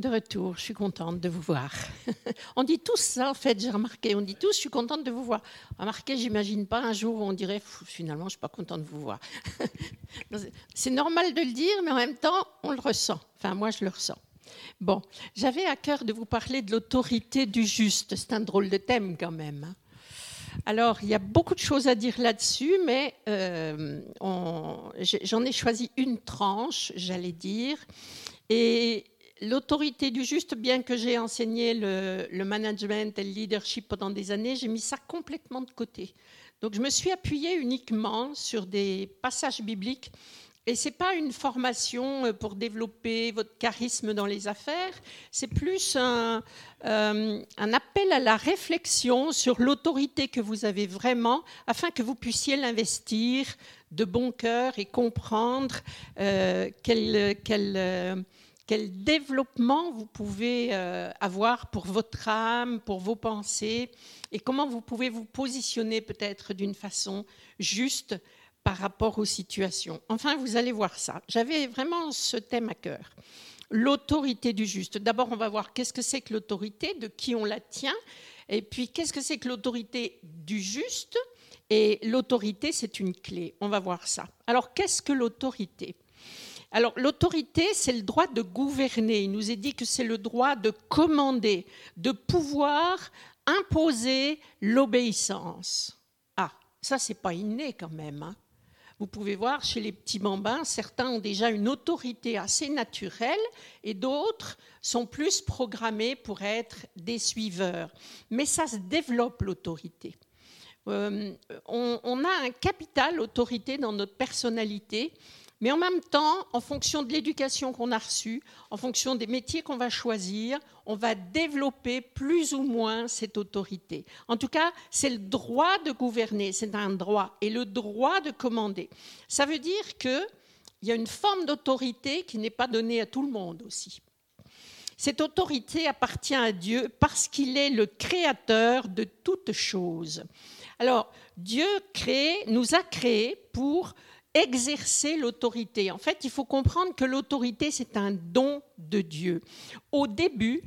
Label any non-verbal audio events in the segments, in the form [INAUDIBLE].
De retour, je suis contente de vous voir. [LAUGHS] on dit tous ça, en fait, j'ai remarqué. On dit tous, je suis contente de vous voir. Remarquez, j'imagine pas un jour où on dirait, finalement, je suis pas contente de vous voir. [LAUGHS] C'est normal de le dire, mais en même temps, on le ressent. Enfin, moi, je le ressens. Bon, j'avais à cœur de vous parler de l'autorité du juste. C'est un drôle de thème quand même. Hein. Alors, il y a beaucoup de choses à dire là-dessus, mais euh, j'en ai choisi une tranche, j'allais dire. Et l'autorité du juste, bien que j'ai enseigné le, management et le leadership pendant des années, j'ai mis ça complètement de côté. Donc je me suis appuyée uniquement sur des passages bibliques. Et ce n'est pas une formation euh, pour développer votre charisme dans les affaires, c'est plus un, euh, un, appel à la réflexion sur l'autorité que vous avez vraiment afin que vous puissiez l'investir de bon cœur et comprendre euh, quel, quel quel développement vous pouvez euh, avoir pour votre âme, pour vos pensées, et comment vous pouvez vous positionner peut-être d'une façon juste par rapport aux situations? Enfin, vous allez voir ça. J'avais vraiment ce thème à cœur. L'autorité du juste. D'abord, on va voir qu'est-ce que c'est que l'autorité, de qui on la tient, et puis qu'est-ce que c'est que l'autorité du juste. Et l'autorité, c'est une clé. On va voir ça. Alors, qu'est-ce que l'autorité? Alors l'autorité, c'est le droit de gouverner. Il nous est dit que c'est le droit de commander, de pouvoir imposer l'obéissance. Ah, ça c'est pas inné quand même. Hein. Vous pouvez voir chez les petits bambins, certains ont déjà une autorité assez naturelle et d'autres sont plus programmés pour être des suiveurs. Mais ça se développe l'autorité. Euh, on, a un capital autorité dans notre personnalité mais en même temps, en fonction de l'éducation qu'on a reçue, en fonction des métiers qu'on va choisir, on va développer plus ou moins cette autorité. En tout cas, c'est le droit de gouverner, c'est un droit, et le droit de commander. Ça veut dire qu'il y a une forme d'autorité qui n'est pas donnée à tout le monde aussi. Cette autorité appartient à Dieu parce qu'il est le créateur de toutes choses. Alors, Dieu nous a créés pour exercer l'autorité. En fait, il faut comprendre que l'autorité, c'est un don de Dieu. Au début,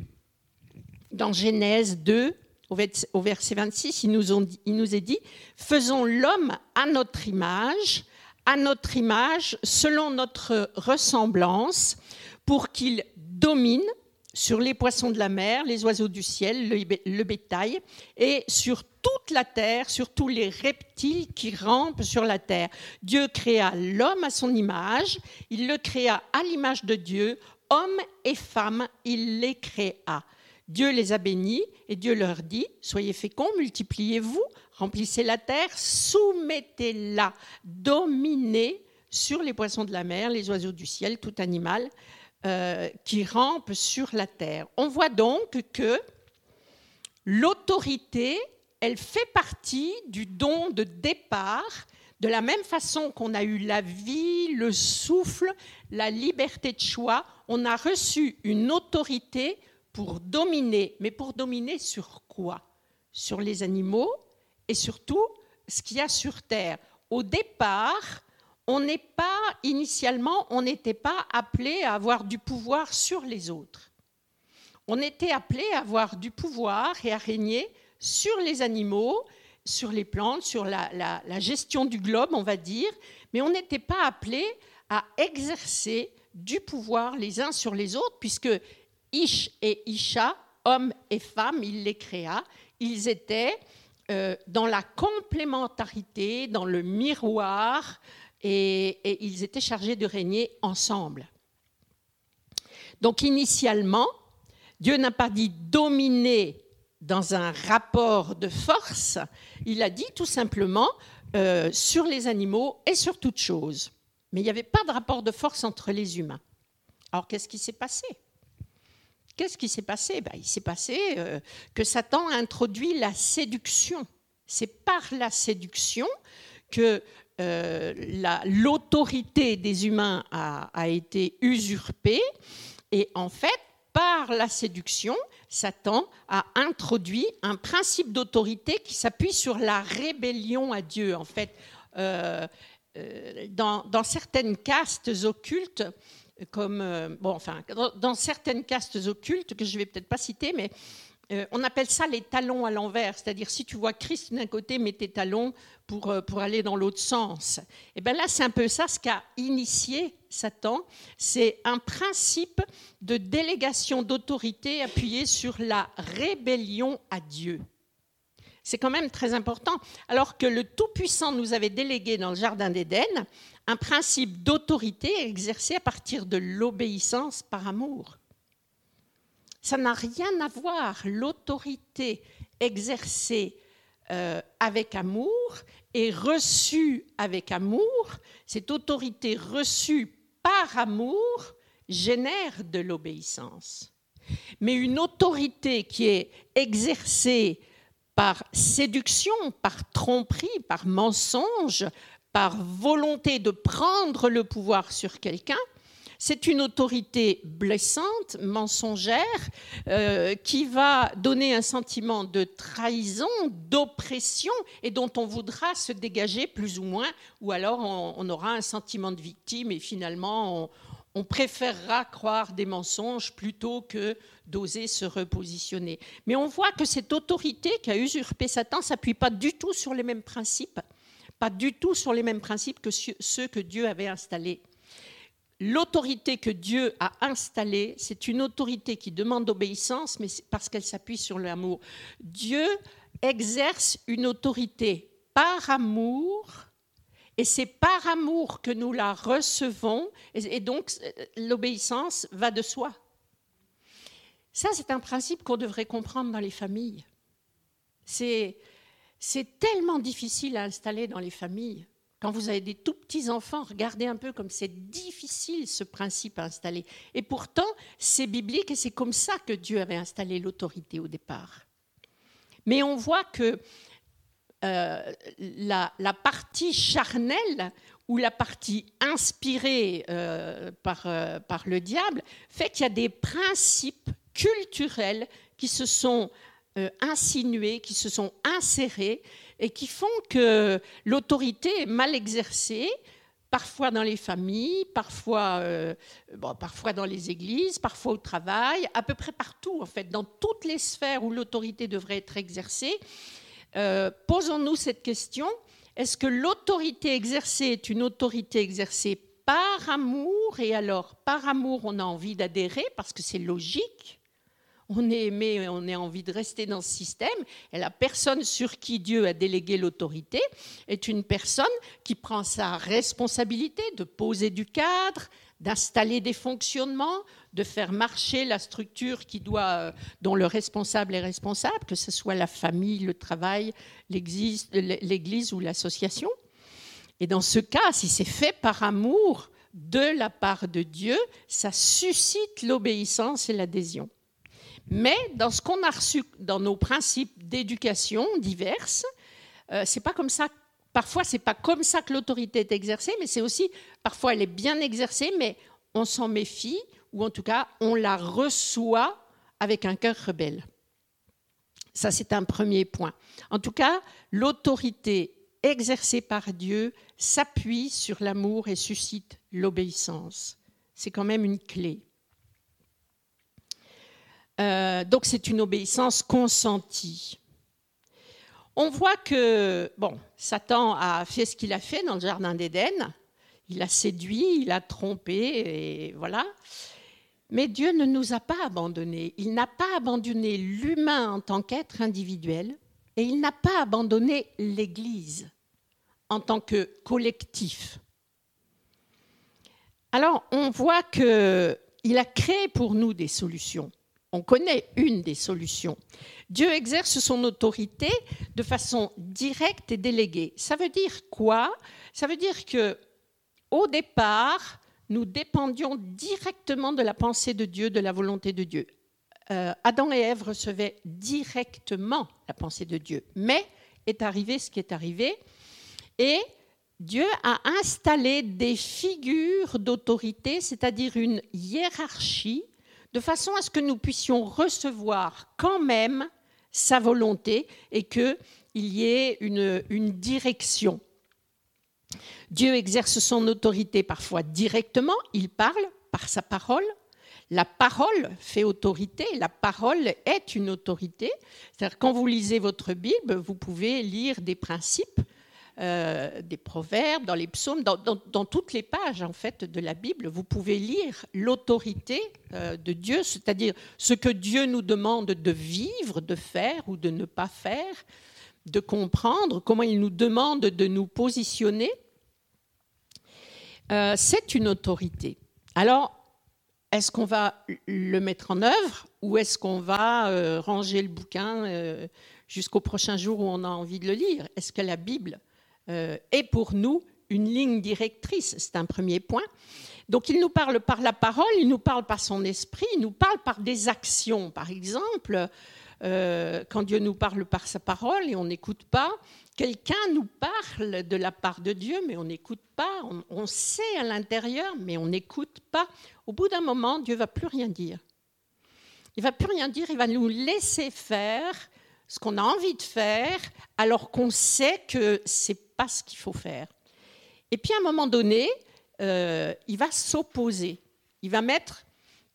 dans Genèse 2, au verset 26, il nous, il nous est dit, faisons l'homme à notre image, à notre image, selon notre ressemblance, pour qu'il domine sur les poissons de la mer, les oiseaux du ciel, le, bétail, et sur toute la terre, sur tous les reptiles qui rampent sur la terre. Dieu créa l'homme à son image, il le créa à l'image de Dieu, hommes et femmes, il les créa. Dieu les a bénis et Dieu leur dit, soyez féconds, multipliez-vous, remplissez la terre, soumettez-la, dominez sur les poissons de la mer, les oiseaux du ciel, tout animal euh, qui rampe sur la terre. On voit donc que l'autorité, elle fait partie du don de départ, de la même façon qu'on a eu la vie, le souffle, la liberté de choix, on a reçu une autorité pour dominer. Mais pour dominer sur quoi? Sur les animaux et surtout ce qu'il y a sur Terre. Au départ, on n'est pas, initialement, on n'était pas appelé à avoir du pouvoir sur les autres. On était appelé à avoir du pouvoir et à régner sur les animaux, sur les plantes, sur la, gestion du globe, on va dire, mais on n'était pas appelé à exercer du pouvoir les uns sur les autres, puisque Ish et Isha, hommes et femmes, il les créa, ils étaient euh, dans la complémentarité, dans le miroir, et, ils étaient chargés de régner ensemble. Donc initialement, Dieu n'a pas dit dominer dans un rapport de force, il a dit tout simplement euh, sur les animaux et sur toute chose. Mais il n'y avait pas de rapport de force entre les humains. Alors qu'est-ce qui s'est passé? Qu'est-ce qui s'est passé? Ben, Il s'est passé euh, que Satan a introduit la séduction. C'est par la séduction que euh, l'autorité des humains a, été usurpée et en fait, par la séduction, Satan a introduit un principe d'autorité qui s'appuie sur la rébellion à Dieu. En fait, euh, euh, dans, certaines castes occultes, comme bon, enfin, dans, certaines castes occultes que je vais peut-être pas citer, mais euh, on appelle ça les talons à l'envers, c'est-à-dire si tu vois Christ d'un côté, mets tes talons pour, euh, pour aller dans l'autre sens. Et bien là, c'est un peu ça ce qu'a initié Satan, c'est un principe de délégation d'autorité appuyé sur la rébellion à Dieu. C'est quand même très important. Alors que le Tout-Puissant nous avait délégué dans le Jardin d'Éden un principe d'autorité exercé à partir de l'obéissance par amour. Ça n'a rien à voir, l'autorité exercée euh, avec amour et reçue avec amour, cette autorité reçue par amour génère de l'obéissance. Mais une autorité qui est exercée par séduction, par tromperie, par mensonge, par volonté de prendre le pouvoir sur quelqu'un, c'est une autorité blessante, mensongère, euh, qui va donner un sentiment de trahison, d'oppression, et dont on voudra se dégager plus ou moins, ou alors on, aura un sentiment de victime, et finalement on, on préférera croire des mensonges plutôt que d'oser se repositionner. Mais on voit que cette autorité qu'a usurpé Satan s'appuie pas du tout sur les mêmes principes, pas du tout sur les mêmes principes que ceux que Dieu avait installés. L'autorité que Dieu a installée, c'est une autorité qui demande obéissance, mais parce qu'elle s'appuie sur l'amour. Dieu exerce une autorité par amour et c'est par amour que nous la recevons, et donc l'obéissance va de soi. Ça, c'est un principe qu'on devrait comprendre dans les familles. C'est, c'est tellement difficile à installer dans les familles. Quand vous avez des tout petits enfants, regardez un peu comme c'est difficile ce principe à installer. Et pourtant, c'est biblique et c'est comme ça que Dieu avait installé l'autorité au départ. Mais on voit que euh, la, partie charnelle ou la partie inspirée euh, par, euh, par le diable fait qu'il y a des principes culturels qui se sont insinués, qui se sont insérés et qui font que l'autorité est mal exercée, parfois dans les familles, parfois, bon, parfois dans les églises, parfois au travail, à peu près partout, en fait, dans toutes les sphères où l'autorité devrait être exercée. Euh, posons-nous cette question. Est-ce que l'autorité exercée est une autorité exercée par amour? Et alors, par amour, on a envie d'adhérer parce que c'est logique. On est aimé, on a envie de rester dans ce système. Et la personne sur qui Dieu a délégué l'autorité est une personne qui prend sa responsabilité de poser du cadre, d'installer des fonctionnements, de faire marcher la structure qui doit, euh, dont le responsable est responsable, que ce soit la famille, le travail, l'église ou l'association. Et dans ce cas, si c'est fait par amour de la part de Dieu, ça suscite l'obéissance et l'adhésion. Mais dans ce qu'on a reçu dans nos principes d'éducation diverses, euh, c'est pas comme ça. Parfois, c'est pas comme ça que l'autorité est exercée, mais c'est aussi parfois elle est bien exercée, mais on s'en méfie ou en tout cas on la reçoit avec un cœur rebelle. Ça, c'est un premier point. En tout cas, l'autorité exercée par Dieu s'appuie sur l'amour et suscite l'obéissance. C'est quand même une clé. Euh, donc c'est une obéissance consentie. On voit que bon, Satan a fait ce qu'il a fait dans le jardin d'Éden. Il a séduit, il a trompé, et voilà. Mais Dieu ne nous a pas abandonnés. Il n'a pas abandonné l'humain en tant qu'être individuel et il n'a pas abandonné l'Église en tant que collectif. Alors, on voit qu'il a créé pour nous des solutions. On connaît une des solutions. Dieu exerce son autorité de façon directe et déléguée. Ça veut dire quoi? Ça veut dire que au départ, nous dépendions directement de la pensée de Dieu, de la volonté de Dieu. Euh, Adam et Ève recevaient directement la pensée de Dieu. Mais est arrivé ce qui est arrivé. Et Dieu a installé des figures d'autorité, c'est-à-dire une hiérarchie, de façon à ce que nous puissions recevoir quand même sa volonté et qu'il y ait une, direction. Dieu exerce son autorité parfois directement, il parle par sa parole. La parole fait autorité, la parole est une autorité. C'est-à-dire quand vous lisez votre Bible, vous pouvez lire des principes, euh, des proverbes, dans les psaumes, dans, toutes les pages en fait de la Bible, vous pouvez lire l'autorité euh, de Dieu, c'est-à-dire ce que Dieu nous demande de vivre, de faire ou de ne pas faire, de comprendre, comment il nous demande de nous positionner. Euh, c'est une autorité. Alors, est-ce qu'on va le mettre en œuvre ou est-ce qu'on va ranger le bouquin jusqu'au prochain jour où on a envie de le lire? Est-ce que la Bible est pour nous une ligne directrice C'est un premier point. Donc il nous parle par la parole, il nous parle par son esprit, il nous parle par des actions. Par exemple, quand Dieu nous parle par sa parole et on n'écoute pas, Quelqu'un nous parle de la part de Dieu, mais on n'écoute pas. On, sait à l'intérieur, mais on n'écoute pas. Au bout d'un moment, Dieu va plus rien dire. Il va plus rien dire. Il va nous laisser faire ce qu'on a envie de faire, alors qu'on sait que c'est pas ce qu'il faut faire. Et puis à un moment donné, euh, il va s'opposer. Il va mettre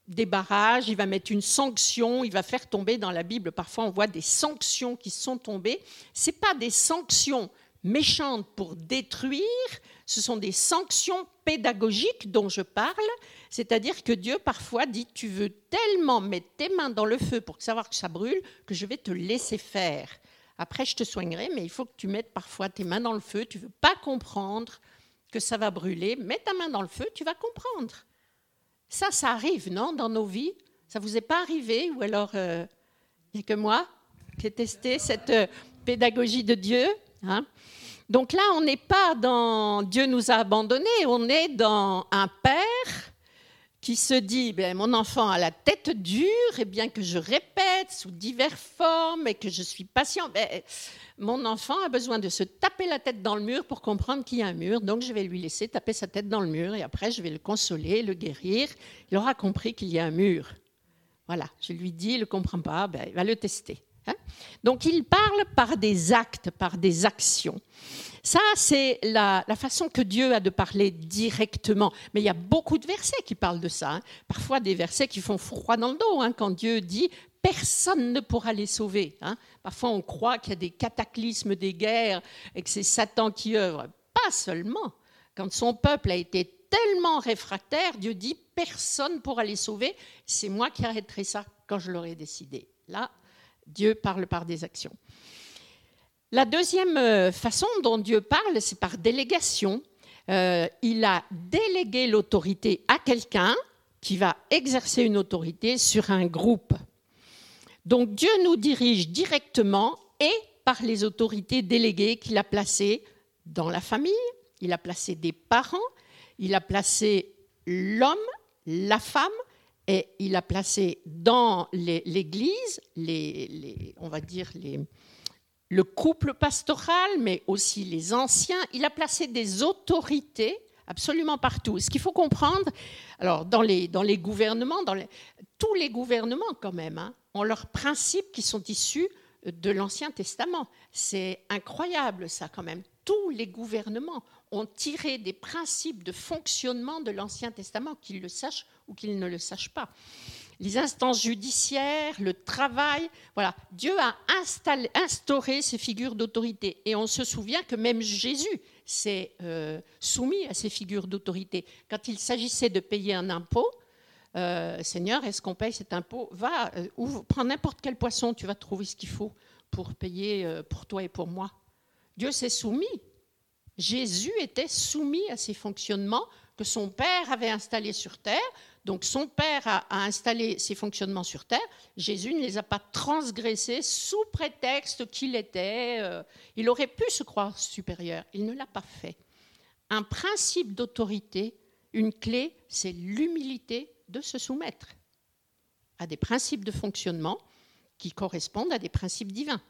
des barrages, il va mettre une sanction, il va faire tomber dans la Bible. Parfois, on voit des sanctions qui sont tombées. Ce pas des sanctions méchantes pour détruire, ce sont des sanctions pédagogiques dont je parle. C'est-à-dire que Dieu, parfois, dit Tu veux tellement mettre tes mains dans le feu pour savoir que ça brûle, que je vais te laisser faire. Après, je te soignerai, mais il faut que tu mettes parfois tes mains dans le feu. Tu ne veux pas comprendre que ça va brûler. Mets ta main dans le feu, tu vas comprendre. Ça, ça arrive, non, dans nos vies? Ça vous est pas arrivé? Ou alors, euh, il n'y a que moi qui ai testé cette euh, pédagogie de Dieu hein? Donc là, on n'est pas dans Dieu nous a abandonnés, on est dans un père qui se dit ben, mon enfant a la tête dure, et bien que je répète sous diverses formes et que je suis patient, ben, mon enfant a besoin de se taper la tête dans le mur pour comprendre qu'il y a un mur, donc je vais lui laisser taper sa tête dans le mur et après je vais le consoler, le guérir. Il aura compris qu'il y a un mur. Voilà, je lui dis, il ne comprend pas, ben, il va le tester. Hein. donc il parle par des actes, par des actions. Ça, c'est la, façon que Dieu a de parler directement. Mais il y a beaucoup de versets qui parlent de ça. Hein. Parfois des versets qui font froid dans le dos, hein, quand Dieu dit personne ne pourra les sauver. Hein. Parfois, on croit qu'il y a des cataclysmes, des guerres, et que c'est Satan qui œuvre. Pas seulement. Quand son peuple a été tellement réfractaire, Dieu dit personne ne pourra les sauver. C'est moi qui arrêterai ça quand je l'aurai décidé. Là, Dieu parle par des actions. La deuxième euh, façon dont Dieu parle, c'est par délégation. Euh, il a délégué l'autorité à quelqu'un qui va exercer une autorité sur un groupe. Donc Dieu nous dirige directement et par les autorités déléguées qu'il a placées dans la famille, il a placé des parents, il a placé l'homme, la femme, et il a placé dans l'Église, on va dire le couple pastoral, mais aussi les anciens. Il a placé des autorités absolument partout. Ce qu'il faut comprendre, alors dans les, gouvernements, dans tous les gouvernements quand même, hein, ont leurs principes qui sont issus de l'Ancien Testament. C'est incroyable ça quand même. Tous les gouvernements ont tiré des principes de fonctionnement de l'Ancien Testament, qu'ils le sachent ou qu'ils ne le sachent pas. Les instances judiciaires, le travail, voilà. Dieu a instauré ces figures d'autorité. Et on se souvient que même Jésus s'est euh, soumis à ces figures d'autorité. Quand il s'agissait de payer un impôt, euh, Seigneur, est-ce qu'on paye cet impôt? Va, euh, prends n'importe quel poisson, tu vas trouver ce qu'il faut pour payer euh, pour toi et pour moi. Dieu s'est soumis. Jésus était soumis à ces fonctionnements que son Père avait installés sur terre. Donc son Père a, installé ces fonctionnements sur terre. Jésus ne les a pas transgressés sous prétexte qu'il était... il aurait pu se croire supérieur. Il ne l'a pas fait. Un principe d'autorité, une clé, c'est l'humilité de se soumettre à des principes de fonctionnement qui correspondent à des principes divins.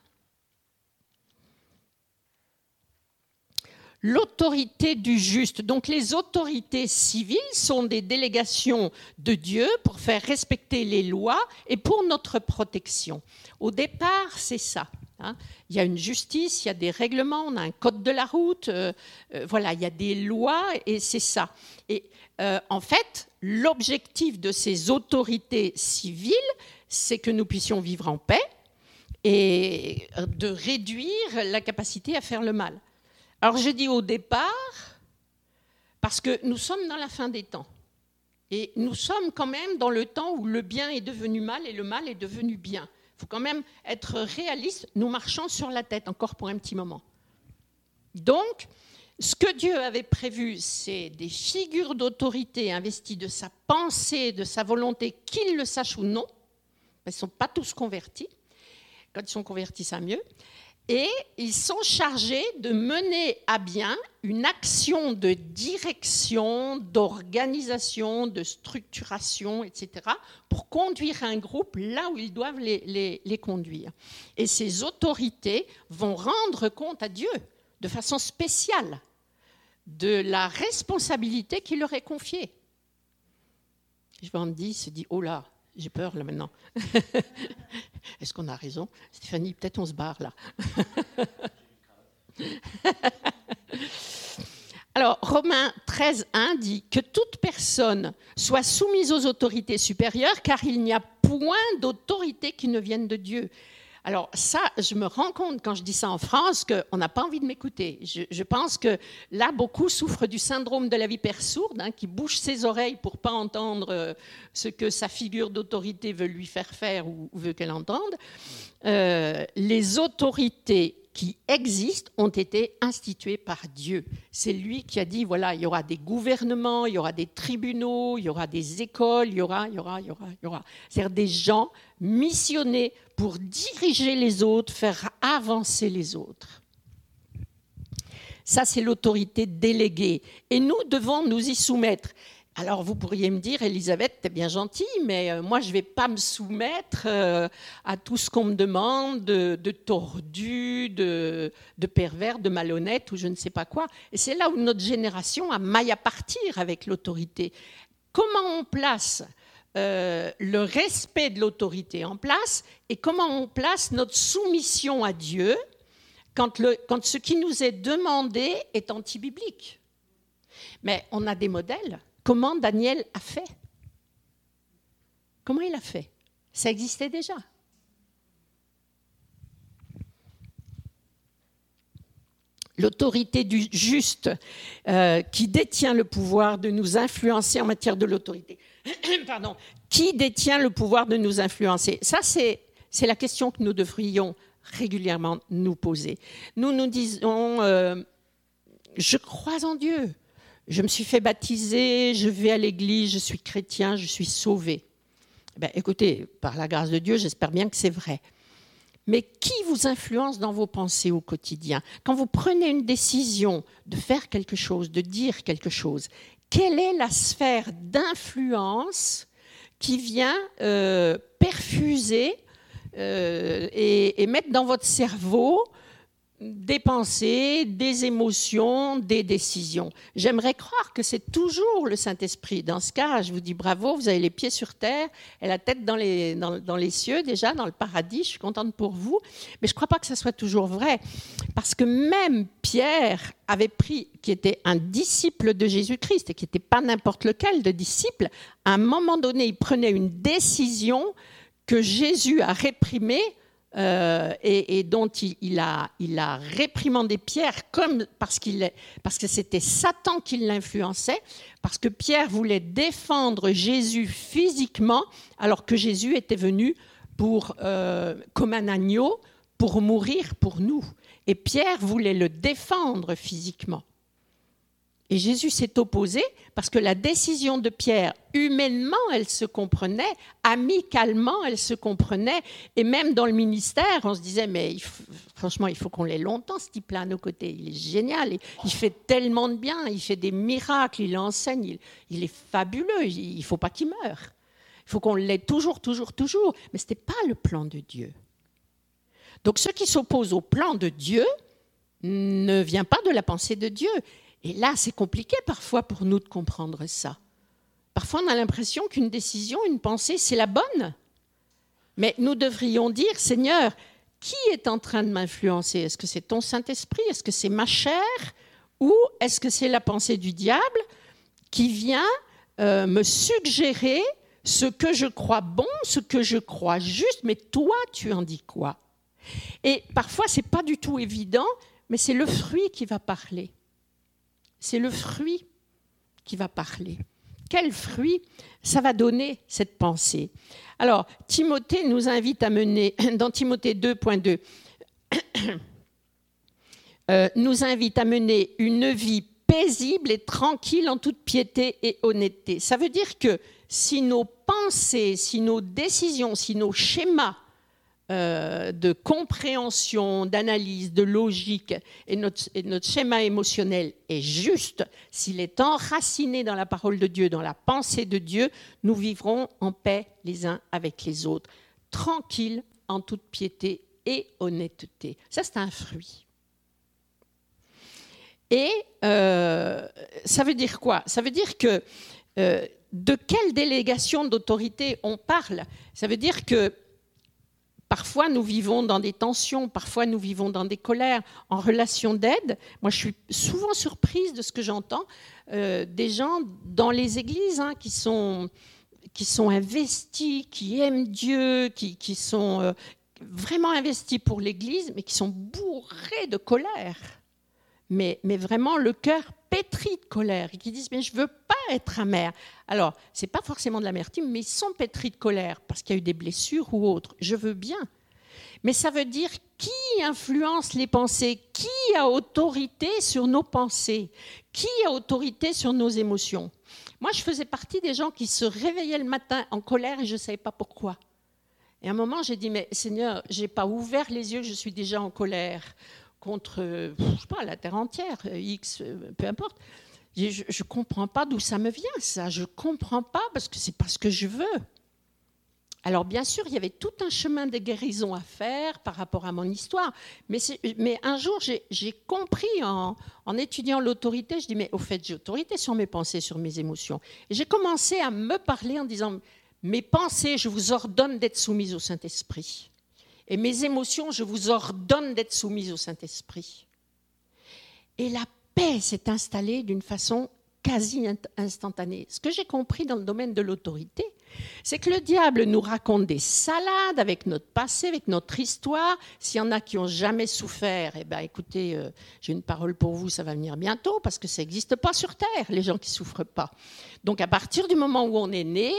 L'autorité du juste. Donc les autorités civiles sont des délégations de Dieu pour faire respecter les lois et pour notre protection. Au départ, c'est ça. Hein. Il y a une justice, il y a des règlements, on a un code de la route, euh, euh, voilà, il y a des lois et c'est ça. Et euh, en fait, l'objectif de ces autorités civiles, c'est que nous puissions vivre en paix et de réduire la capacité à faire le mal. Alors j'ai dit au départ, parce que nous sommes dans la fin des temps. Et nous sommes quand même dans le temps où le bien est devenu mal et le mal est devenu bien. Il faut quand même être réaliste. Nous marchons sur la tête encore pour un petit moment. Donc, ce que Dieu avait prévu, c'est des figures d'autorité investies de sa pensée, de sa volonté, qu'ils le sachent ou non. Ils ne sont pas tous convertis. Quand ils sont convertis, ça mieux et ils sont chargés de mener à bien une action de direction, d'organisation, de structuration, etc., pour conduire un groupe là où ils doivent les, conduire. Et ces autorités vont rendre compte à Dieu de façon spéciale de la responsabilité qui leur est confiée. Je me dis, se dit, oh là, j'ai peur là maintenant. [LAUGHS] Est-ce qu'on a raison? Stéphanie, peut-être on se barre là. [LAUGHS] Alors, Romains 13, 1 dit que toute personne soit soumise aux autorités supérieures, car il n'y a point d'autorité qui ne vienne de Dieu. Alors ça, je me rends compte quand je dis ça en France qu'on n'a pas envie de m'écouter. Je, pense que là, beaucoup souffrent du syndrome de la vipère sourde, hein, qui bouge ses oreilles pour pas entendre euh, ce que sa figure d'autorité veut lui faire faire ou, veut qu'elle entende. Euh, les autorités qui existent ont été instituées par Dieu. C'est lui qui a dit, voilà, il y aura des gouvernements, il y aura des tribunaux, il y aura des écoles, il y aura, il y aura, il y aura, il y aura. C'est-à-dire des gens missionnés pour diriger les autres, faire avancer les autres. Ça, c'est l'autorité déléguée. Et nous devons nous y soumettre. Alors vous pourriez me dire, Elisabeth, t'es bien gentille, mais euh, moi je vais pas me soumettre euh, à tout ce qu'on me demande de, tordu, de, pervers, de malhonnête ou je ne sais pas quoi. Et c'est là où notre génération a maille à partir avec l'autorité. Comment on place euh, le respect de l'autorité en place et comment on place notre soumission à Dieu quand, quand ce qui nous est demandé est anti-biblique? Mais on a des modèles comment Daniel a fait? Comment il a fait? Ça existait déjà. L'autorité du juste euh, qui détient le pouvoir de nous influencer en matière de l'autorité. [COUGHS] Pardon. Qui détient le pouvoir de nous influencer? Ça, c'est la question que nous devrions régulièrement nous poser. Nous nous disons, euh, je crois en Dieu, je me suis fait baptiser, je vais à l'église, je suis chrétien, je suis sauvé. Ben, écoutez, par la grâce de Dieu, j'espère bien que c'est vrai. Mais qui vous influence dans vos pensées au quotidien? Quand vous prenez une décision de faire quelque chose, de dire quelque chose, quelle est la sphère d'influence qui vient euh, perfuser euh, et, mettre dans votre cerveau des pensées, des émotions, des décisions. J'aimerais croire que c'est toujours le Saint-Esprit. Dans ce cas, je vous dis bravo, vous avez les pieds sur terre et la tête dans les, dans, les cieux déjà, dans le paradis. Je suis contente pour vous. Mais je ne crois pas que ça soit toujours vrai. Parce que même Pierre avait pris, qui était un disciple de Jésus-Christ et qui n'était pas n'importe lequel de disciple, à un moment donné, il prenait une décision que Jésus a réprimée euh, et, dont il, a, réprimandé Pierre comme parce, parce que c'était Satan qui l'influençait, parce que Pierre voulait défendre Jésus physiquement, alors que Jésus était venu pour, euh, comme un agneau pour mourir pour nous. Et Pierre voulait le défendre physiquement. Et Jésus s'est opposé parce que la décision de Pierre, humainement, elle se comprenait, amicalement, elle se comprenait. Et même dans le ministère, on se disait, mais franchement, il faut qu'on l'ait longtemps, ce type-là, à nos côtés. Il est génial, il, fait tellement de bien, il fait des miracles, il enseigne, il, est fabuleux, il ne faut pas qu'il meure. Il faut qu'on l'ait toujours, toujours, toujours. Mais ce n'était pas le plan de Dieu. Donc ceux qui s'opposent au plan de Dieu ne vient pas de la pensée de Dieu. Et là, c'est compliqué parfois pour nous de comprendre ça. Parfois, on a l'impression qu'une décision, une pensée, c'est la bonne. Mais nous devrions dire, Seigneur, qui est en train de m'influencer? Est-ce que c'est ton Saint-Esprit? Est-ce que c'est ma chair? Ou est-ce que c'est la pensée du diable qui vient euh, me suggérer ce que je crois bon, ce que je crois juste, mais toi, tu en dis quoi? Et parfois, ce n'est pas du tout évident, mais c'est le fruit qui va parler. C'est le fruit qui va parler. Quel fruit ça va donner cette pensée? Alors, Timothée nous invite à mener, [COUGHS] dans Timothée 2.2, [COUGHS] euh, nous invite à mener une vie paisible et tranquille en toute piété et honnêteté. Ça veut dire que si nos pensées, si nos décisions, si nos schémas euh, de compréhension, d'analyse, de logique et notre, schéma émotionnel est juste, s'il est enraciné dans la parole de Dieu, dans la pensée de Dieu, nous vivrons en paix les uns avec les autres, tranquilles en toute piété et honnêteté. Ça, c'est un fruit. Et euh, ça veut dire quoi? Ça veut dire que euh, de quelle délégation d'autorité on parle? Ça veut dire que parfois nous vivons dans des tensions, parfois nous vivons dans des colères, en relation d'aide. Moi, je suis souvent surprise de ce que j'entends euh, des gens dans les églises hein, qui sont qui sont investis, qui aiment Dieu, qui, qui sont euh, vraiment investis pour l'Église, mais qui sont bourrés de colère. Mais, mais vraiment le cœur pétri de colère et qui disent mais je veux pas être amer. Alors c'est pas forcément de l'amertume, mais ils sont pétris de colère parce qu'il y a eu des blessures ou autres. Je veux bien, mais ça veut dire qui influence les pensées, qui a autorité sur nos pensées, qui a autorité sur nos émotions? Moi, je faisais partie des gens qui se réveillaient le matin en colère et je ne savais pas pourquoi. Et à un moment, j'ai dit, mais Seigneur, j'ai pas ouvert les yeux, je suis déjà en colère contre, pas, la terre entière, X, peu importe. Je ne comprends pas d'où ça me vient, ça. Je ne comprends pas parce que c'est pas ce que je veux. Alors bien sûr, il y avait tout un chemin de guérison à faire par rapport à mon histoire. Mais, mais un jour, j'ai compris en, en étudiant l'autorité, je dis, mais au fait, j'ai autorité sur mes pensées, sur mes émotions. Et j'ai commencé à me parler en disant, mes pensées, je vous ordonne d'être soumises au Saint-Esprit. Et mes émotions, je vous ordonne d'être soumises au Saint-Esprit. Et la paix s'est installée d'une façon quasi instantanée. Ce que j'ai compris dans le domaine de l'autorité, c'est que le diable nous raconte des salades avec notre passé, avec notre histoire. S'il y en a qui n'ont jamais souffert, eh ben, écoutez, euh, j'ai une parole pour vous, ça va venir bientôt, parce que ça n'existe pas sur Terre, les gens qui souffrent pas. Donc à partir du moment où on est né,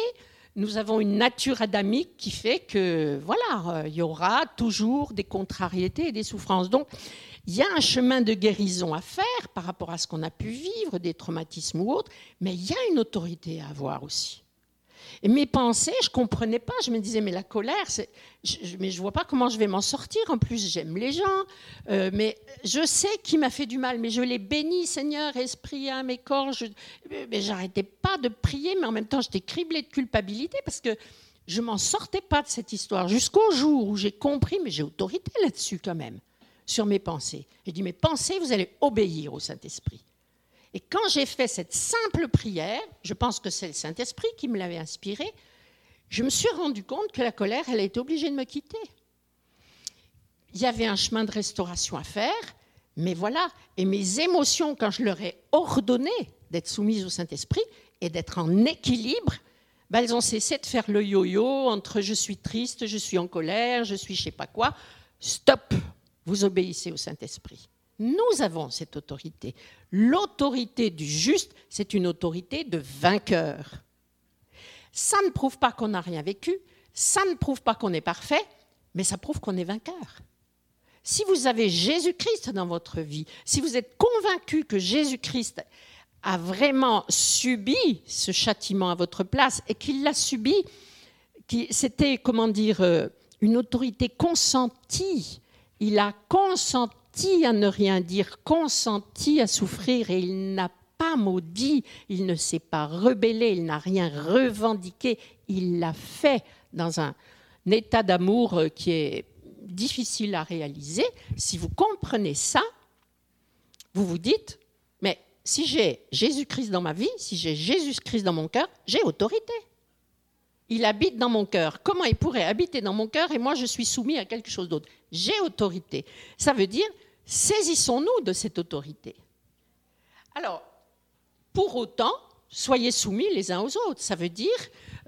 nous avons une nature adamique qui fait que, voilà, euh, il y aura toujours des contrariétés et des souffrances. Donc, il y a un chemin de guérison à faire par rapport à ce qu'on a pu vivre, des traumatismes ou autres, mais il y a une autorité à avoir aussi. Et mes pensées, je comprenais pas. Je me disais, mais la colère, je, mais je vois pas comment je vais m'en sortir. En plus, j'aime les gens. Euh, mais je sais qui m'a fait du mal. Mais je l'ai béni, Seigneur, esprit, âme et corps. Je, mais j'arrêtais pas de prier, mais en même temps, j'étais criblée de culpabilité parce que je m'en sortais pas de cette histoire. Jusqu'au jour où j'ai compris, mais j'ai autorité là-dessus quand même, sur mes pensées. J'ai dit, mes pensées, vous allez obéir au Saint-Esprit. Et quand j'ai fait cette simple prière, je pense que c'est le Saint-Esprit qui me l'avait inspirée, je me suis rendu compte que la colère, elle été obligée de me quitter. Il y avait un chemin de restauration à faire, mais voilà. Et mes émotions, quand je leur ai ordonné d'être soumises au Saint-Esprit et d'être en équilibre, ben, elles ont cessé de faire le yo-yo entre je suis triste, je suis en colère, je suis je sais pas quoi. Stop, vous obéissez au Saint-Esprit. Nous avons cette autorité. L'autorité du juste, c'est une autorité de vainqueur. Ça ne prouve pas qu'on n'a rien vécu, ça ne prouve pas qu'on est parfait, mais ça prouve qu'on est vainqueur. Si vous avez Jésus-Christ dans votre vie, si vous êtes convaincu que Jésus-Christ a vraiment subi ce châtiment à votre place et qu'il l'a subi, c'était, comment dire, euh, une autorité consentie, il a consenti à ne rien dire, consenti à souffrir et il n'a pas maudit, il ne s'est pas rebellé, il n'a rien revendiqué, il l'a fait dans un, état d'amour euh, qui est difficile à réaliser. Si vous comprenez ça, vous vous dites, mais si j'ai Jésus-Christ dans ma vie, si j'ai Jésus-Christ dans mon cœur, j'ai autorité. Il habite dans mon cœur. Comment il pourrait habiter dans mon cœur et moi je suis soumis à quelque chose d'autre? J'ai autorité. Ça veut dire, saisissons-nous de cette autorité. Alors, pour autant, soyez soumis les uns aux autres. Ça veut dire,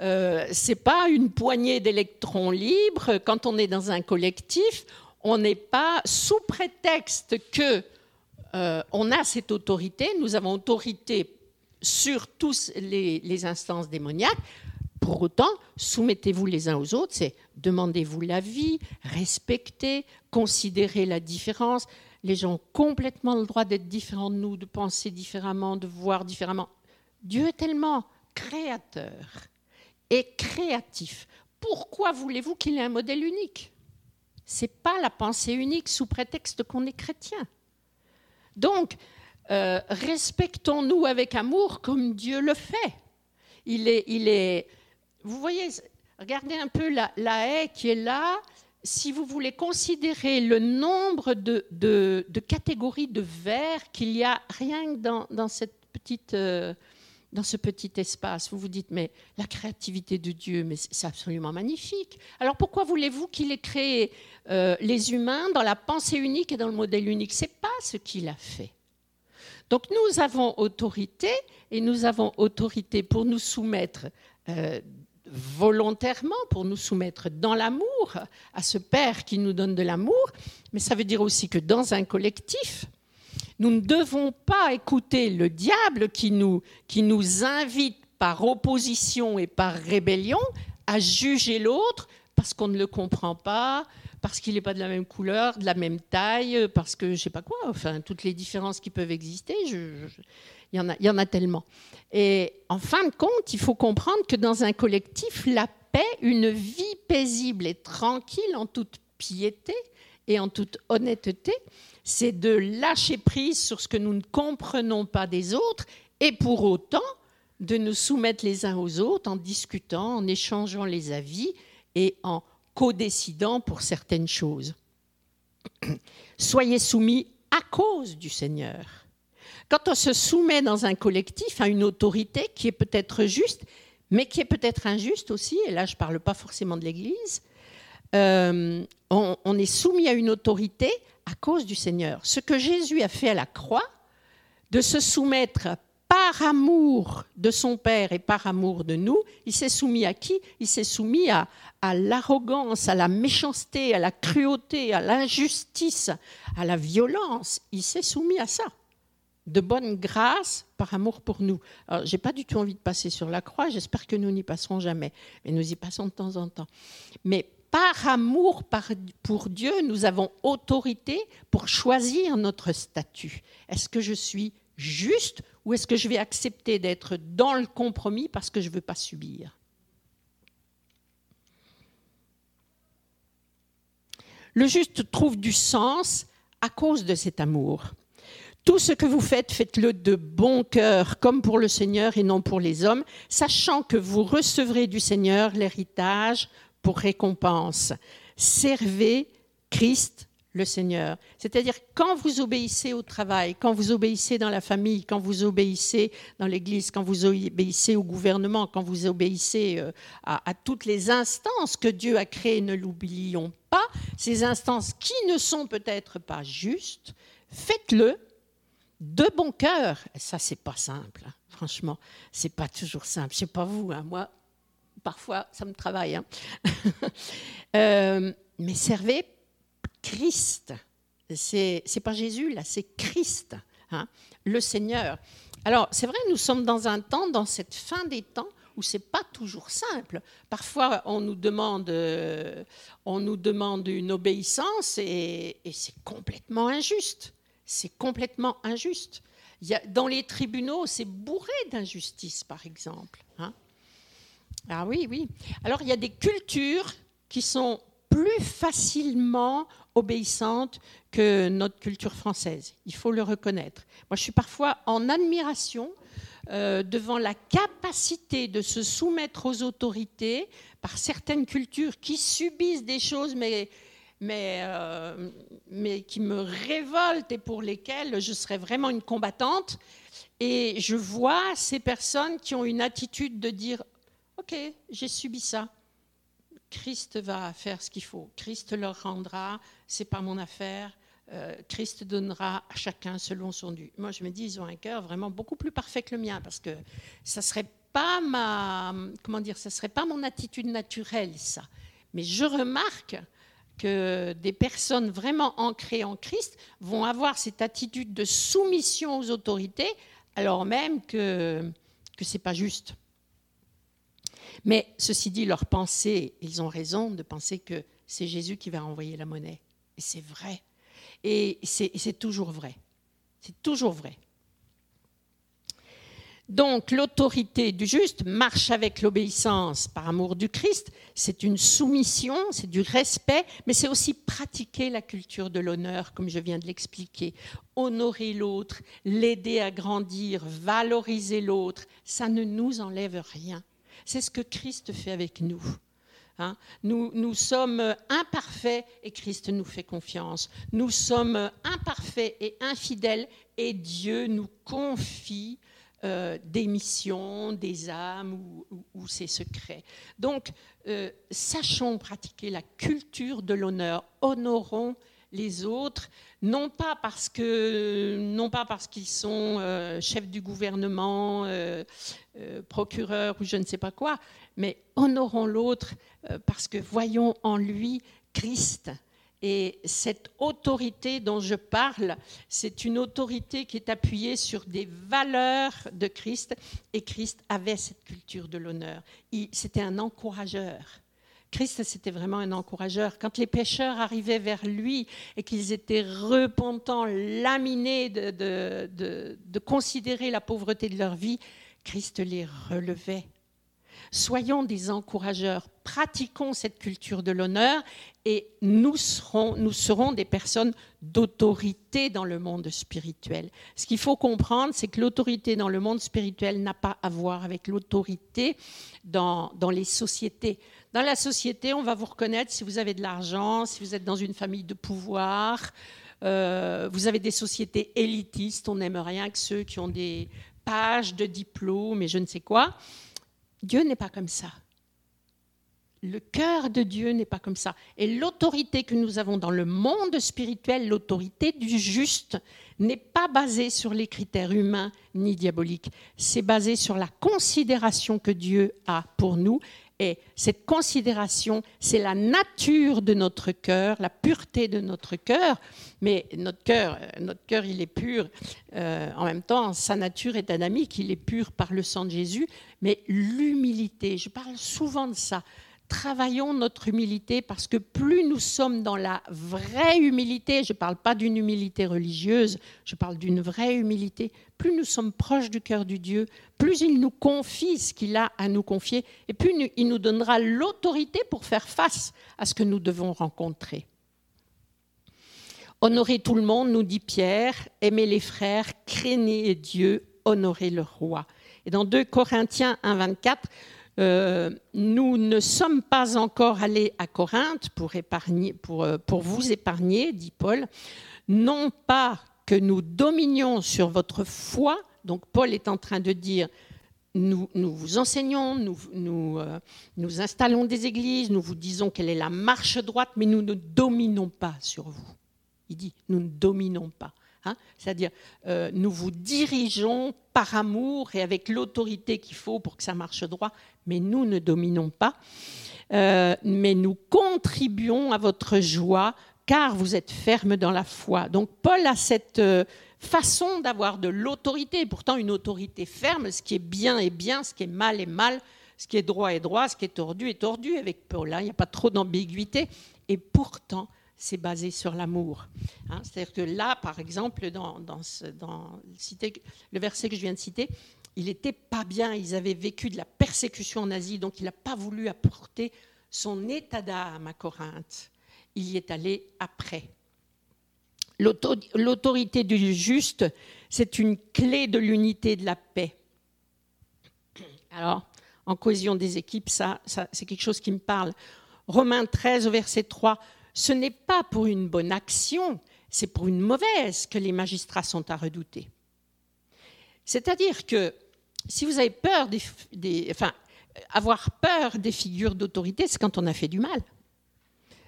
euh, c'est pas une poignée d'électrons libres. Quand on est dans un collectif, on n'est pas sous prétexte que euh, on a cette autorité. Nous avons autorité sur tous les, instances démoniaques. Pour autant, soumettez-vous les uns aux autres, demandez-vous l'avis, respectez, considérez la différence. Les gens ont complètement le droit d'être différents de nous, de penser différemment, de voir différemment. Dieu est tellement créateur et créatif. Pourquoi voulez-vous qu'il ait un modèle unique? C'est pas la pensée unique sous prétexte qu'on est chrétien. Donc, euh, respectons-nous avec amour comme Dieu le fait. Il est, il est, vous voyez, regardez un peu la, haie qui est là. Si vous voulez considérer le nombre de, catégories de verres qu'il y a rien que dans, cette petite, euh, dans ce petit espace, vous vous dites, mais la créativité de Dieu, mais c'est absolument magnifique. Alors pourquoi voulez-vous qu'il ait créé euh, les humains dans la pensée unique et dans le modèle unique? C'est pas ce qu'il a fait. Donc nous avons autorité et nous avons autorité pour nous soumettre euh, volontairement pour nous soumettre dans l'amour à ce Père qui nous donne de l'amour, mais ça veut dire aussi que dans un collectif, nous ne devons pas écouter le diable qui nous, qui nous invite par opposition et par rébellion à juger l'autre parce qu'on ne le comprend pas, parce qu'il n'est pas de la même couleur, de la même taille, parce que je ne sais pas quoi, enfin toutes les différences qui peuvent exister. Il y, en a, en a tellement. Et en fin de compte, il faut comprendre que dans un collectif, la paix, une vie paisible et tranquille en toute piété et en toute honnêteté, c'est de lâcher prise sur ce que nous ne comprenons pas des autres et pour autant de nous soumettre les uns aux autres en discutant, en échangeant les avis et en co-décidant pour certaines choses. [CLEARS THROAT] Soyez soumis à cause du Seigneur quand on se soumet dans un collectif à une autorité qui est peut-être juste, mais qui est peut-être injuste aussi, et là je ne parle pas forcément de l'Église, euh, on, est soumis à une autorité à cause du Seigneur. Ce que Jésus a fait à la croix, de se soumettre par amour de son Père et par amour de nous, il s'est soumis à qui? Il s'est soumis à l'arrogance, à la méchanceté, à la cruauté, à l'injustice, à la violence. Il s'est soumis à ça de bonne grâce par amour pour nous. Alors, j'ai pas du tout envie de passer sur la croix, j'espère que nous n'y passerons jamais, mais nous y passons de temps en temps. Mais par amour pour Dieu, nous avons autorité pour choisir notre statut. Est-ce que je suis juste ou est-ce que je vais accepter d'être dans le compromis parce que je ne veux pas subir? Le juste trouve du sens à cause de cet amour. Tout ce que vous faites, faites-le de bon cœur, comme pour le Seigneur et non pour les hommes, sachant que vous recevrez du Seigneur l'héritage pour récompense. Servez Christ le Seigneur. C'est-à-dire quand vous obéissez au travail, quand vous obéissez dans la famille, quand vous obéissez dans l'Église, quand vous obéissez au gouvernement, quand vous obéissez euh, à, à toutes les instances que Dieu a créées, ne l'oublions pas, ces instances qui ne sont peut-être pas justes, faites-le de bon cœur. ça, c'est pas simple, hein. franchement. C'est pas toujours simple. Je sais pas vous, hein. moi, parfois, ça me travaille. Hein. [LAUGHS] Euh, mais servez Christ. C'est, c'est pas Jésus, là, c'est Christ, le Seigneur. Alors, c'est vrai, nous sommes dans un temps, dans cette fin des temps, où c'est pas toujours simple. Parfois, on nous demande, euh, on nous demande une obéissance et c'est complètement injuste c'est complètement injuste. Il dans les tribunaux, c'est bourré d'injustice, par exemple. Hein. ah oui, oui. Alors, il y a des cultures qui sont plus facilement obéissantes que notre culture française. Il faut le reconnaître. Moi, je suis parfois en admiration euh, devant la capacité de se soumettre aux autorités par certaines cultures qui subissent des choses, mais mais, euh, mais qui me révoltent et pour lesquelles je serais vraiment une combattante. Et je vois ces personnes qui ont une attitude de dire, OK, j'ai subi ça. Christ va faire ce qu'il faut. Christ leur rendra, c'est pas mon affaire. euh, Christ donnera à chacun selon son dû. Moi, je me dis, ils ont un cœur vraiment beaucoup plus parfait que le mien, parce que ça serait pas ma, comment dire, ça serait pas mon attitude naturelle, ça. Mais je remarque que des personnes vraiment ancrées en Christ vont avoir cette attitude de soumission aux autorités, alors même que que c'est pas juste. Mais ceci dit, leur pensée, ils ont raison de penser que c'est Jésus qui va envoyer la monnaie. Et c'est vrai. Et c'est toujours vrai. C'est toujours vrai. Donc l'autorité du juste marche avec l'obéissance par amour du Christ. C'est une soumission, c'est du respect, mais c'est aussi pratiquer la culture de l'honneur, comme je viens de l'expliquer. Honorer l'autre, l'aider à grandir, valoriser l'autre, ça ne nous enlève rien. C'est ce que Christ fait avec nous. Hein. nous, nous, sommes imparfaits et Christ nous fait confiance. Nous sommes imparfaits et infidèles et Dieu nous confie euh, des missions, des âmes ou, ses secrets. Donc, euh, sachons pratiquer la culture de l'honneur, honorons les autres, non pas parce que non pas parce qu'ils sont euh, chefs du gouvernement, procureurs ou je ne sais pas quoi, mais honorons l'autre parce que voyons en lui Christ et cette autorité dont je parle, c'est une autorité qui est appuyée sur des valeurs de Christ. Et Christ avait cette culture de l'honneur. C'était un encourageur. Christ, c'était vraiment un encourageur. Quand les pécheurs arrivaient vers lui et qu'ils étaient repentants, laminés de, de, considérer la pauvreté de leur vie, Christ les relevait. Soyons des encourageurs, pratiquons cette culture de l'honneur et nous serons, des personnes d'autorité dans le monde spirituel. Ce qu'il faut comprendre, c'est que l'autorité dans le monde spirituel n'a pas à voir avec l'autorité dans, dans les sociétés. Dans la société, on va vous reconnaître si vous avez de l'argent, si vous êtes dans une famille de pouvoir. Euh, vous avez des sociétés élitistes, on n'aime rien que ceux qui ont des pages de diplômes et je ne sais quoi. Dieu n'est pas comme ça. Le cœur de Dieu n'est pas comme ça. Et l'autorité que nous avons dans le monde spirituel, l'autorité du juste, n'est pas basée sur les critères humains ni diaboliques. C'est basé sur la considération que Dieu a pour nous et cette considération, c'est la nature de notre cœur, la pureté de notre cœur. Mais notre cœur, euh, notre cœur, il est pur. Euh, en même temps, sa nature est adamique, il est pur par le sang de Jésus. Mais l'humilité, je parle souvent de ça travaillons notre humilité parce que plus nous sommes dans la vraie humilité, je ne parle pas d'une humilité religieuse, je parle d'une vraie humilité, plus nous sommes proches du cœur du Dieu, plus il nous confie ce qu'il a à nous confier et plus il nous donnera l'autorité pour faire face à ce que nous devons rencontrer. Honorez tout le monde, nous dit Pierre, aimez les frères, craignez Dieu, honorez le roi. Et dans 2 Corinthiens 1, 24, euh, nous ne sommes pas encore allés à Corinthe euh, pour vous épargner, dit Paul, non pas que nous dominions sur votre foi, donc Paul est en train de dire, nous, vous enseignons, euh, nous installons des églises, nous vous disons quelle est la marche droite, mais nous ne dominons pas sur vous. Il dit, nous ne dominons pas. Hein. C'est-à-dire, nous vous dirigeons par amour et avec l'autorité qu'il faut pour que ça marche droit, mais nous ne dominons pas. Euh, mais nous contribuons à votre joie car vous êtes ferme dans la foi. Donc Paul a cette euh, façon d'avoir de l'autorité, pourtant une autorité ferme, ce qui est bien est bien, ce qui est mal est mal, ce qui est droit est droit, ce qui est tordu est tordu avec Paul. Hein. Il n'y a pas trop d'ambiguïté. Et pourtant, c'est basé sur l'amour. Hein. C'est-à-dire que là, par exemple, dans, le verset que je viens de citer, il n'était pas bien, ils avaient vécu de la persécution en Asie, donc il n'a pas voulu apporter son état d'âme à Corinthe. Il y est allé après. L'autorité du juste, c'est une clé de l'unité de la paix. Alors, en cohésion des équipes, ça, ça c'est quelque chose qui me parle. Romains 13 au verset 3, ce n'est pas pour une bonne action, c'est pour une mauvaise que les magistrats sont à redouter. C'est-à-dire que si vous avez peur des, enfin, avoir peur des figures d'autorité, c'est quand on a fait du mal.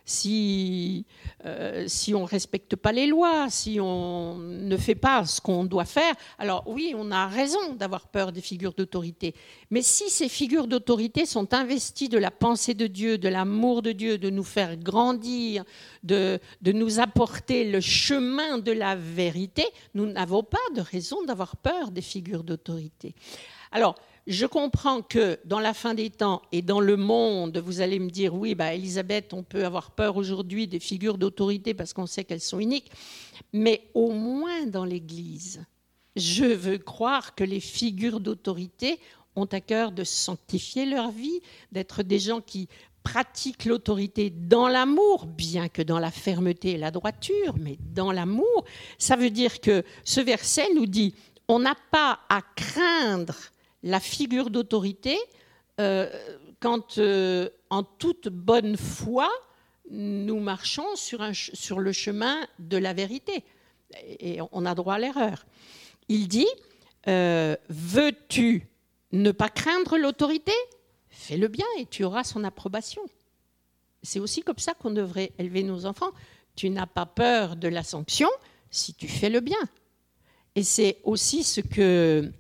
Si, euh, si on ne respecte pas les lois, si on ne fait pas ce qu'on doit faire. Alors oui, on a raison d'avoir peur des figures d'autorité. Mais si ces figures d'autorité sont investies de la pensée de Dieu, de l'amour de Dieu, de nous faire grandir, de, de nous apporter le chemin de la vérité, nous n'avons pas de raison d'avoir peur des figures d'autorité. Alors, je comprends que dans la fin des temps et dans le monde, vous allez me dire, oui, bah, Elisabeth, on peut avoir peur aujourd'hui des figures d'autorité parce qu'on sait qu'elles sont uniques, mais au moins dans l'Église, je veux croire que les figures d'autorité ont à cœur de sanctifier leur vie, d'être des gens qui pratiquent l'autorité dans l'amour, bien que dans la fermeté et la droiture, mais dans l'amour. Ça veut dire que ce verset nous dit, on n'a pas à craindre la figure d'autorité euh, quand, euh, en toute bonne foi, nous marchons sur, le chemin de la vérité. Et on a droit à l'erreur. Il dit, euh, veux-tu ne pas craindre l'autorité? Fais le bien et tu auras son approbation. C'est aussi comme ça qu'on devrait élever nos enfants. Tu n'as pas peur de la sanction si tu fais le bien. Et c'est aussi ce que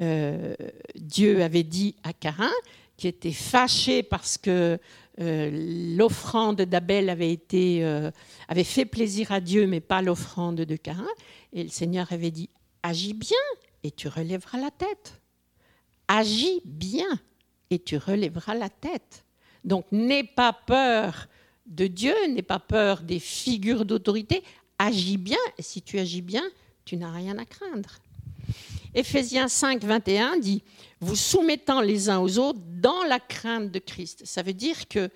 euh, Dieu avait dit à Carin, qui était fâché parce que euh, l'offrande d'Abel avait, été, euh, avait fait plaisir à Dieu, mais pas l'offrande de Carin. Et le Seigneur avait dit, agis bien et tu relèveras la tête. Agis bien et tu relèveras la tête. Donc n'aie pas peur de Dieu, n'aie pas peur des figures d'autorité, agis bien, et si tu agis bien, tu n'as rien à craindre. Éphésiens 5, 21 dit Vous soumettant les uns aux autres dans la crainte de Christ. Ça veut dire que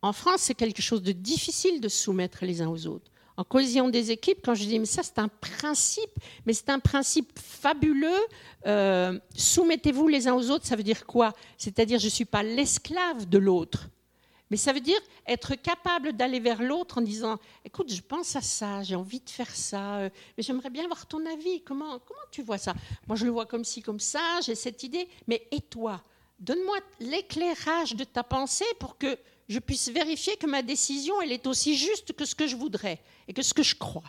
en France, c'est quelque chose de difficile de soumettre les uns aux autres. En cohésion des équipes, quand je dis mais ça, c'est un principe, mais c'est un principe fabuleux. Euh, soumettez-vous les uns aux autres, ça veut dire quoi? C'est-à-dire, je ne suis pas l'esclave de l'autre. Mais ça veut dire être capable d'aller vers l'autre en disant Écoute, je pense à ça, j'ai envie de faire ça, euh, mais j'aimerais bien avoir ton avis. Comment, comment tu vois ça? Moi, je le vois comme ci, comme ça, j'ai cette idée. Mais et toi? Donne-moi l'éclairage de ta pensée pour que je puisse vérifier que ma décision, elle est aussi juste que ce que je voudrais et que ce que je crois.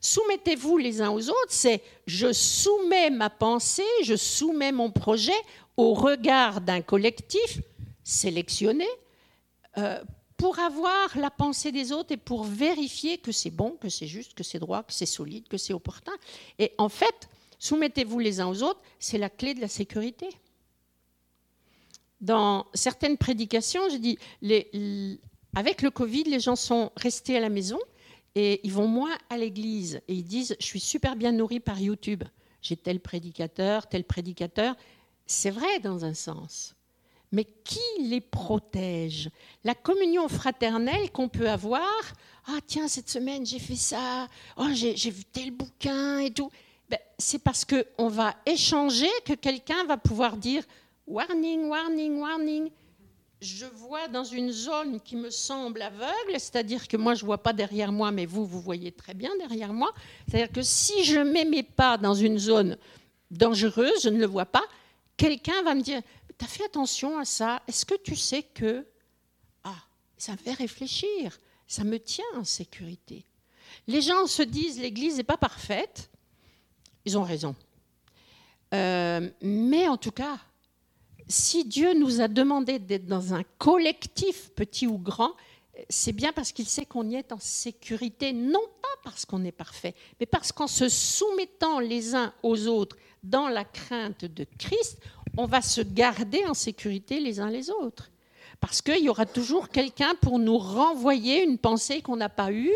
Soumettez-vous les uns aux autres, c'est je soumets ma pensée, je soumets mon projet au regard d'un collectif sélectionné euh, pour avoir la pensée des autres et pour vérifier que c'est bon, que c'est juste, que c'est droit, que c'est solide, que c'est opportun. Et en fait, soumettez-vous les uns aux autres, c'est la clé de la sécurité. Dans certaines prédications, je dis, avec le Covid, les gens sont restés à la maison et ils vont moins à l'église. Et ils disent, je suis super bien nourri par YouTube. J'ai tel prédicateur, tel prédicateur. C'est vrai dans un sens mais qui les protège? La communion fraternelle qu'on peut avoir, ah tiens, cette semaine j'ai fait ça, oh, j'ai vu tel bouquin et tout, ben, c'est parce qu'on va échanger que quelqu'un va pouvoir dire warning, warning, warning. Je vois dans une zone qui me semble aveugle, c'est-à-dire que moi je ne vois pas derrière moi, mais vous, vous voyez très bien derrière moi. C'est-à-dire que si je mets pas dans une zone dangereuse, je ne le vois pas, quelqu'un va me dire tu as fait attention à ça Est-ce que tu sais que... Ah, ça me fait réfléchir, ça me tient en sécurité? Les gens se disent l'Église n'est pas parfaite, ils ont raison. Euh, mais en tout cas, si Dieu nous a demandé d'être dans un collectif, petit ou grand, c'est bien parce qu'il sait qu'on y est en sécurité, non pas parce qu'on est parfait, mais parce qu'en se soumettant les uns aux autres dans la crainte de Christ, on va se garder en sécurité les uns les autres. Parce qu'il y aura toujours quelqu'un pour nous renvoyer une pensée qu'on n'a pas eue,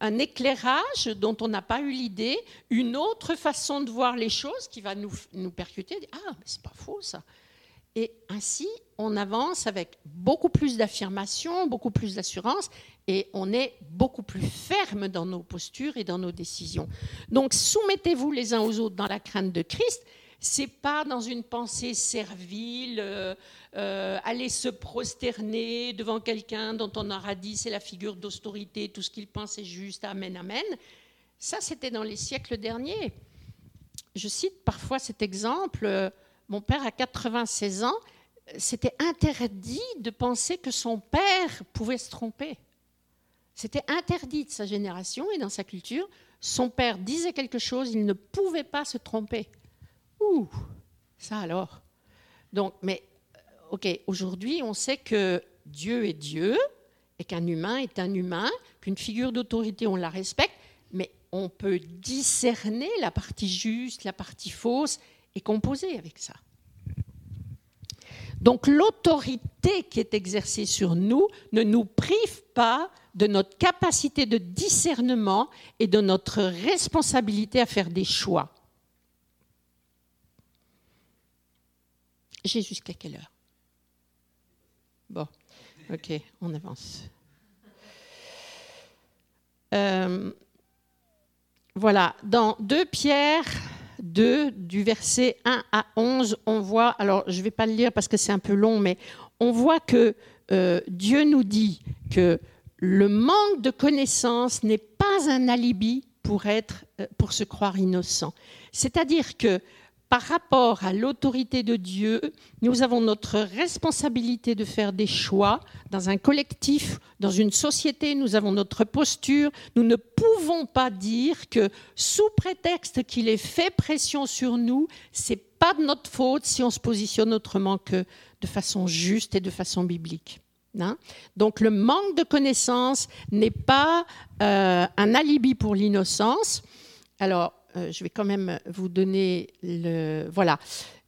un éclairage dont on n'a pas eu l'idée, une autre façon de voir les choses qui va nous, percuter. Ah, mais c'est pas faux ça. Et ainsi, on avance avec beaucoup plus d'affirmation, beaucoup plus d'assurance, et on est beaucoup plus ferme dans nos postures et dans nos décisions. Donc, soumettez-vous les uns aux autres dans la crainte de Christ, c'est pas dans une pensée servile, euh, euh, aller se prosterner devant quelqu'un dont on aura dit c'est la figure d'austérité, tout ce qu'il pense est juste, amen, amen. Ça, c'était dans les siècles derniers. Je cite parfois cet exemple. Mon père a 96 ans. C'était interdit de penser que son père pouvait se tromper. C'était interdit de sa génération et dans sa culture. Son père disait quelque chose, il ne pouvait pas se tromper. Ouh, ça alors. Donc, mais ok, aujourd'hui, on sait que Dieu est Dieu et qu'un humain est un humain, qu'une figure d'autorité, on la respecte, mais on peut discerner la partie juste, la partie fausse et composer avec ça. Donc l'autorité qui est exercée sur nous ne nous prive pas de notre capacité de discernement et de notre responsabilité à faire des choix. J'ai jusqu'à quelle heure? Bon, ok, on avance. Euh, voilà, dans 2 Pierre 2, du verset 1 à 11, on voit, alors je ne vais pas le lire parce que c'est un peu long, mais on voit que euh, Dieu nous dit que le manque de connaissance n'est pas un alibi pour, être, euh, pour se croire innocent. C'est-à-dire que par rapport à l'autorité de Dieu, nous avons notre responsabilité de faire des choix dans un collectif, dans une société, nous avons notre posture. Nous ne pouvons pas dire que sous prétexte qu'il ait fait pression sur nous, c'est pas de notre faute si on se positionne autrement que de façon juste et de façon biblique. Hein. Donc le manque de connaissances n'est pas euh, un alibi pour l'innocence. Alors, euh, je vais quand même vous donner le. Voilà.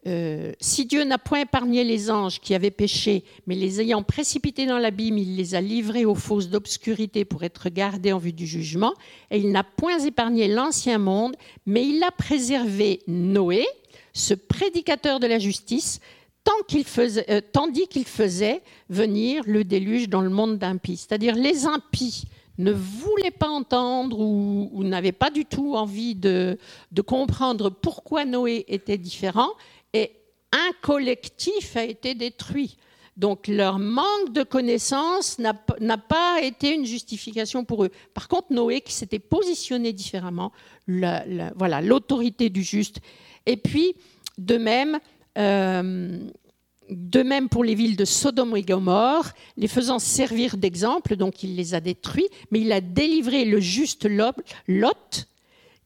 Euh, si Dieu n'a point épargné les anges qui avaient péché, mais les ayant précipités dans l'abîme, il les a livrés aux fosses d'obscurité pour être gardés en vue du jugement, et il n'a point épargné l'ancien monde, mais il a préservé Noé, ce prédicateur de la justice, euh, tandis qu'il faisait venir le déluge dans le monde d'impies. C'est-à-dire les impies ne voulaient pas entendre ou, n'avaient pas du tout envie de, comprendre pourquoi Noé était différent, et un collectif a été détruit. Donc leur manque de connaissances n'a pas été une justification pour eux. Par contre, Noé, qui s'était positionné différemment, voilà l'autorité du juste. Et puis, de même, euh, de même pour les villes de Sodome et Gomorre, les faisant servir d'exemple, donc il les a détruits, mais il a délivré le juste Lot,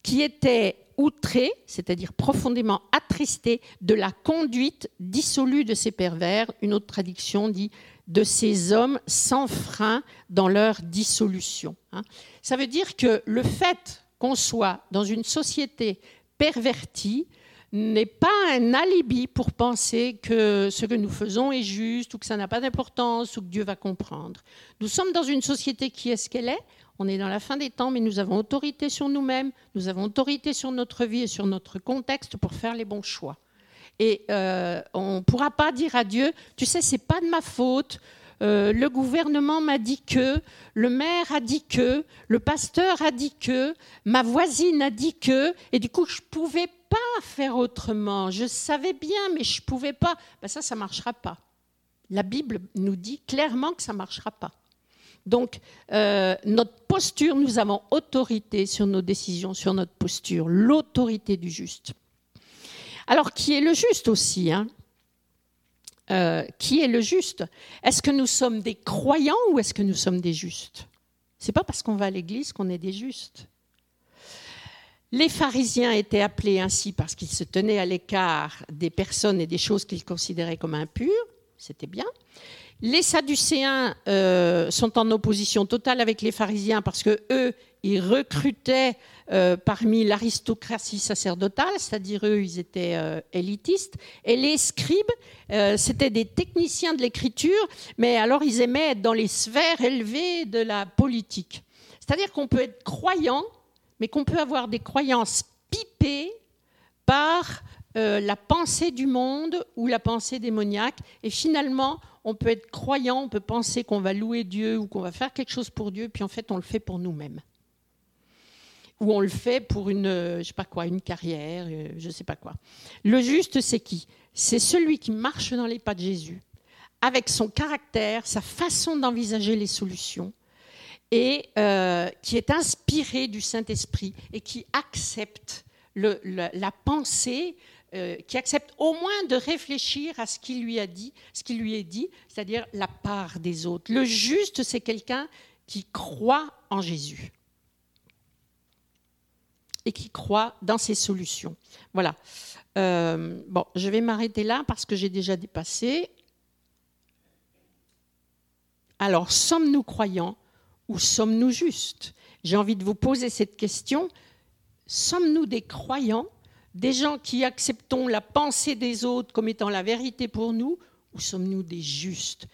qui était outré, c'est-à-dire profondément attristé de la conduite dissolue de ces pervers. Une autre traduction dit de ces hommes sans frein dans leur dissolution. Hein. Ça veut dire que le fait qu'on soit dans une société pervertie, n'est pas un alibi pour penser que ce que nous faisons est juste ou que ça n'a pas d'importance ou que Dieu va comprendre. Nous sommes dans une société qui est ce qu'elle est. On est dans la fin des temps, mais nous avons autorité sur nous-mêmes, nous avons autorité sur notre vie et sur notre contexte pour faire les bons choix. Et euh, on ne pourra pas dire à Dieu, tu sais, c'est pas de ma faute. Euh, le gouvernement m'a dit que, le maire a dit que, le pasteur a dit que, ma voisine a dit que, et du coup, je ne pouvais pas faire autrement. Je savais bien, mais je ne pouvais pas. Ben ça, ça ne marchera pas. La Bible nous dit clairement que ça ne marchera pas. Donc, euh, notre posture, nous avons autorité sur nos décisions, sur notre posture, l'autorité du juste. Alors, qui est le juste aussi hein? Euh, Qui est le juste Est-ce que nous sommes des croyants ou est-ce que nous sommes des justes? C'est pas parce qu'on va à l'église qu'on est des justes. Les pharisiens étaient appelés ainsi parce qu'ils se tenaient à l'écart des personnes et des choses qu'ils considéraient comme impures, c'était bien. Les sadducéens euh, sont en opposition totale avec les pharisiens parce que eux, ils recrutaient euh, parmi l'aristocratie sacerdotale, c'est-à-dire eux, ils étaient euh, élitistes. Et les scribes, c'était des techniciens de l'écriture, mais alors ils aimaient être dans les sphères élevées de la politique. C'est-à-dire qu'on peut être croyant mais qu'on peut avoir des croyances pipées par euh, la pensée du monde ou la pensée démoniaque. Et finalement, on peut être croyant, on peut penser qu'on va louer Dieu ou qu'on va faire quelque chose pour Dieu, puis en fait, on le fait pour nous-mêmes. Ou on le fait pour une, euh, je sais pas quoi, une carrière, euh, je ne sais pas quoi. Le juste, c'est qui? C'est celui qui marche dans les pas de Jésus, avec son caractère, sa façon d'envisager les solutions, et euh, qui est inspiré du Saint-Esprit et qui accepte la, pensée, qui accepte au moins de réfléchir à ce qui lui a dit, ce qui lui est dit, c'est-à-dire la part des autres. Le juste, c'est quelqu'un qui croit en Jésus qui croit dans ses solutions. Voilà. Euh, bon, je vais m'arrêter là parce que j'ai déjà dépassé. Alors, sommes-nous croyants ou sommes-nous justes? J'ai envie de vous poser cette question. Sommes-nous des croyants, des gens qui acceptons la pensée des autres comme étant la vérité pour nous, ou sommes-nous des justes?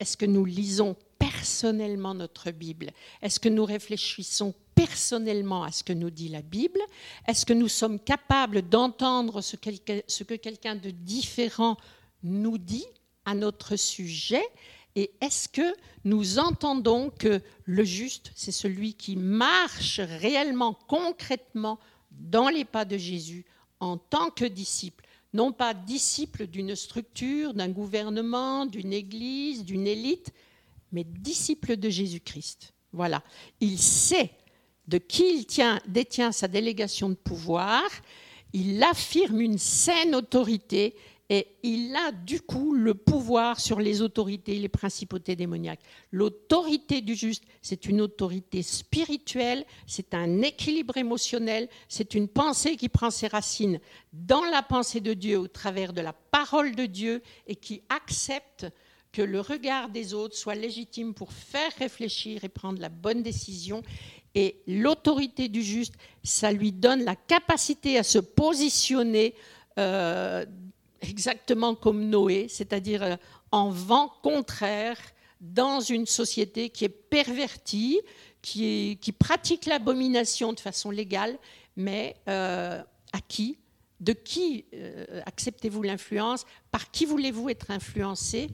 Est-ce que nous lisons personnellement notre Bible? Est-ce que nous réfléchissons personnellement à ce que nous dit la Bible? Est-ce que nous sommes capables d'entendre ce, que quelqu'un de différent nous dit à notre sujet? Et est-ce que nous entendons que le juste, c'est celui qui marche réellement, concrètement, dans les pas de Jésus en tant que disciple? Non pas disciple d'une structure, d'un gouvernement, d'une église, d'une élite, mais disciple de Jésus-Christ. Voilà. Il sait de qui il tient, détient sa délégation de pouvoir, il affirme une saine autorité et il a du coup le pouvoir sur les autorités, les principautés démoniaques. L'autorité du juste, c'est une autorité spirituelle, c'est un équilibre émotionnel, c'est une pensée qui prend ses racines dans la pensée de Dieu au travers de la parole de Dieu et qui accepte que le regard des autres soit légitime pour faire réfléchir et prendre la bonne décision. Et l'autorité du juste, ça lui donne la capacité à se positionner euh, exactement comme Noé, c'est-à-dire euh, en vent contraire dans une société qui est pervertie, qui, pratique l'abomination de façon légale, mais euh, à qui? De qui acceptez-vous l'influence? Par qui voulez-vous être influencé?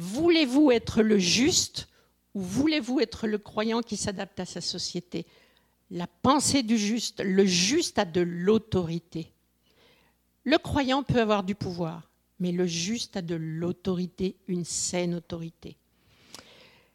Voulez-vous être le juste ou voulez-vous être le croyant qui s'adapte à sa société? La pensée du juste, le juste a de l'autorité. Le croyant peut avoir du pouvoir, mais le juste a de l'autorité, une saine autorité.